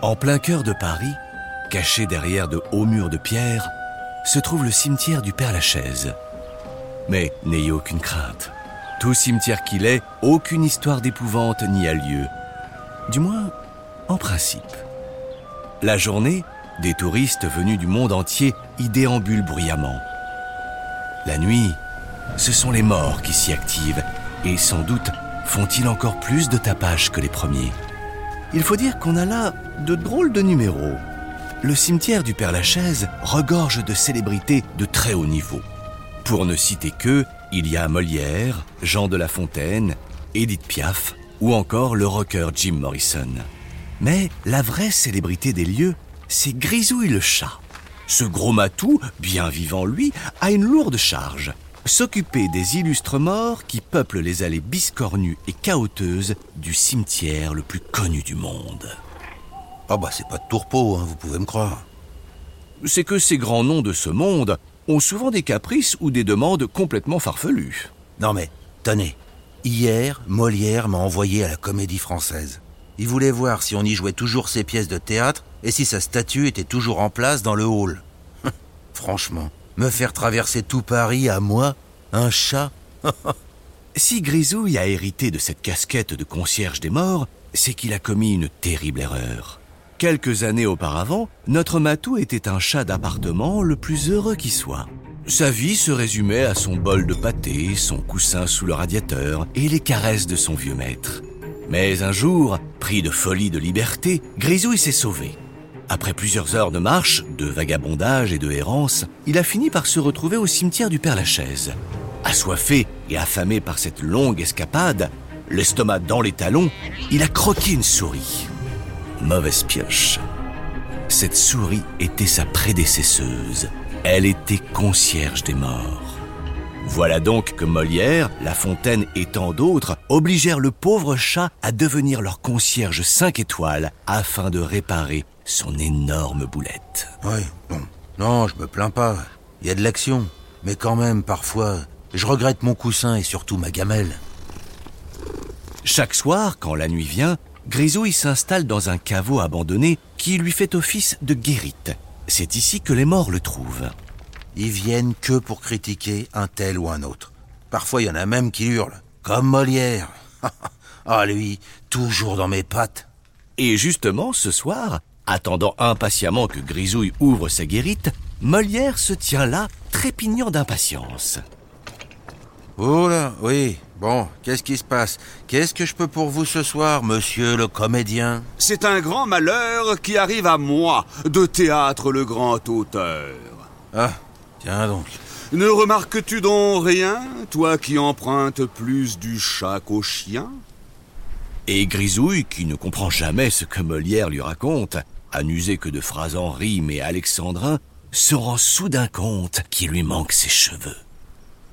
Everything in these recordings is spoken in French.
En plein cœur de Paris, caché derrière de hauts murs de pierre, se trouve le cimetière du Père-Lachaise. Mais n'ayez aucune crainte. Tout cimetière qu'il est, aucune histoire d'épouvante n'y a lieu. Du moins, en principe. La journée, des touristes venus du monde entier y déambulent bruyamment. La nuit, ce sont les morts qui s'y activent et sans doute font-ils encore plus de tapage que les premiers. Il faut dire qu'on a là de drôles de numéros. Le cimetière du Père-Lachaise regorge de célébrités de très haut niveau. Pour ne citer que, il y a Molière, Jean de La Fontaine, Edith Piaf ou encore le rocker Jim Morrison. Mais la vraie célébrité des lieux, c'est Grisouille le chat. Ce gros matou, bien vivant lui, a une lourde charge. S'occuper des illustres morts qui peuplent les allées biscornues et chaoteuses du cimetière le plus connu du monde. Ah bah c'est pas de tourpeau, hein, vous pouvez me croire. C'est que ces grands noms de ce monde ont souvent des caprices ou des demandes complètement farfelues. Non mais, tenez, hier, Molière m'a envoyé à la comédie française. Il voulait voir si on y jouait toujours ses pièces de théâtre et si sa statue était toujours en place dans le hall. Franchement, me faire traverser tout Paris à moi, un chat Si Grisouille a hérité de cette casquette de concierge des morts, c'est qu'il a commis une terrible erreur. Quelques années auparavant, notre Matou était un chat d'appartement le plus heureux qui soit. Sa vie se résumait à son bol de pâté, son coussin sous le radiateur et les caresses de son vieux maître. Mais un jour, pris de folie de liberté, Grisouille s'est sauvé. Après plusieurs heures de marche, de vagabondage et de errance, il a fini par se retrouver au cimetière du Père-Lachaise. Assoiffé et affamé par cette longue escapade, l'estomac dans les talons, il a croqué une souris. Mauvaise pioche. Cette souris était sa prédécesseuse. Elle était concierge des morts. Voilà donc que Molière, La Fontaine et tant d'autres obligèrent le pauvre chat à devenir leur concierge 5 étoiles afin de réparer son énorme boulette. Oui, bon. Non, je me plains pas. Il y a de l'action. Mais quand même, parfois, je regrette mon coussin et surtout ma gamelle. Chaque soir, quand la nuit vient, Grisouille s'installe dans un caveau abandonné qui lui fait office de guérite. C'est ici que les morts le trouvent. Ils viennent que pour critiquer un tel ou un autre. Parfois, il y en a même qui hurlent, comme Molière. ah, lui, toujours dans mes pattes. Et justement, ce soir, attendant impatiemment que Grisouille ouvre sa guérite, Molière se tient là, trépignant d'impatience. Oh là, oui. Bon, qu'est-ce qui se passe? Qu'est-ce que je peux pour vous ce soir, monsieur le comédien? C'est un grand malheur qui arrive à moi, de théâtre le grand auteur. Ah, tiens donc. Ne remarques-tu donc rien, toi qui empruntes plus du chat qu'au chien? Et Grisouille, qui ne comprend jamais ce que Molière lui raconte, à que de phrases en rime et alexandrin, se rend soudain compte qu'il lui manque ses cheveux.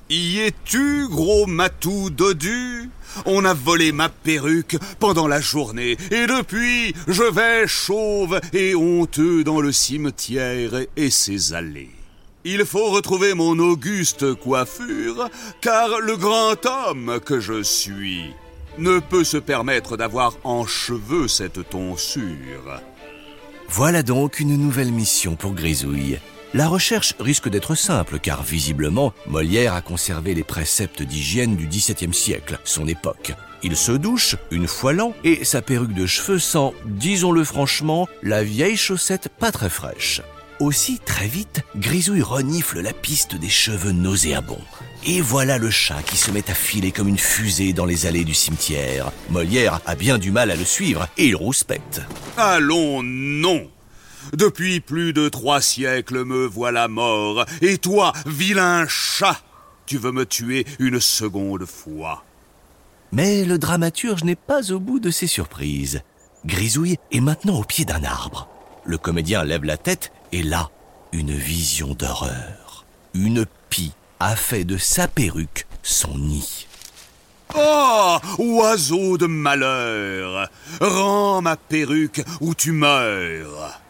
Y es-tu, gros matou dodu? On a volé ma perruque pendant la journée, et depuis, je vais chauve et honteux dans le cimetière et ses allées. Il faut retrouver mon auguste coiffure, car le grand homme que je suis ne peut se permettre d'avoir en cheveux cette tonsure. Voilà donc une nouvelle mission pour Grisouille. La recherche risque d'être simple car visiblement, Molière a conservé les préceptes d'hygiène du XVIIe siècle, son époque. Il se douche une fois l'an et sa perruque de cheveux sent, disons-le franchement, la vieille chaussette pas très fraîche. Aussi, très vite, Grisouille renifle la piste des cheveux nauséabonds. Et voilà le chat qui se met à filer comme une fusée dans les allées du cimetière. Molière a bien du mal à le suivre et il rouspète. Allons, non depuis plus de trois siècles me voilà mort, et toi, vilain chat, tu veux me tuer une seconde fois. Mais le dramaturge n'est pas au bout de ses surprises. Grisouille est maintenant au pied d'un arbre. Le comédien lève la tête et là, une vision d'horreur. Une pie a fait de sa perruque son nid. Oh, oiseau de malheur, rends ma perruque ou tu meurs.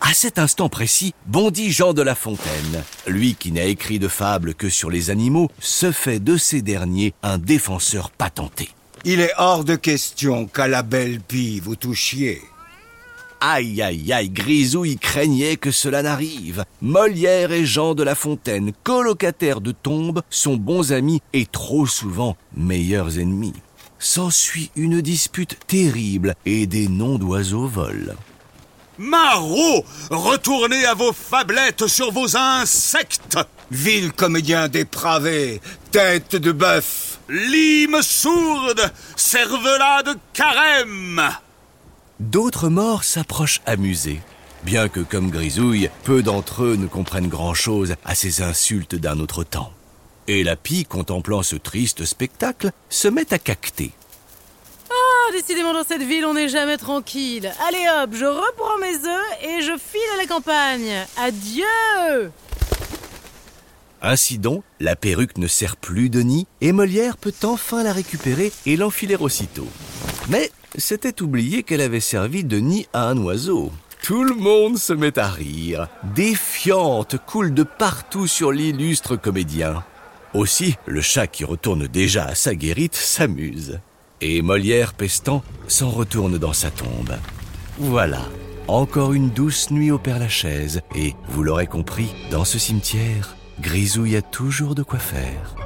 À cet instant précis, bondit Jean de La Fontaine. Lui qui n'a écrit de fables que sur les animaux, se fait de ces derniers un défenseur patenté. Il est hors de question qu'à la belle pie vous touchiez. Aïe aïe aïe, Grisouille craignait que cela n'arrive. Molière et Jean de La Fontaine, colocataires de tombe, sont bons amis et trop souvent meilleurs ennemis. S'ensuit une dispute terrible et des noms d'oiseaux volent. Marot, retournez à vos fablettes sur vos insectes Vil comédien dépravé, tête de bœuf Lime sourde, cervelas de carême D'autres morts s'approchent amusés. Bien que, comme Grisouille, peu d'entre eux ne comprennent grand-chose à ces insultes d'un autre temps. Et la pie, contemplant ce triste spectacle, se met à cacter. Ah, décidément, dans cette ville, on n'est jamais tranquille. Allez hop, je reprends mes œufs et je file à la campagne. Adieu Ainsi donc, la perruque ne sert plus de nid et Molière peut enfin la récupérer et l'enfiler aussitôt. Mais c'était oublié qu'elle avait servi de nid à un oiseau. Tout le monde se met à rire. Des fientes coulent de partout sur l'illustre comédien. Aussi, le chat qui retourne déjà à sa guérite s'amuse. Et Molière, pestant, s'en retourne dans sa tombe. Voilà, encore une douce nuit au Père Lachaise. Et, vous l'aurez compris, dans ce cimetière, Grisouille a toujours de quoi faire.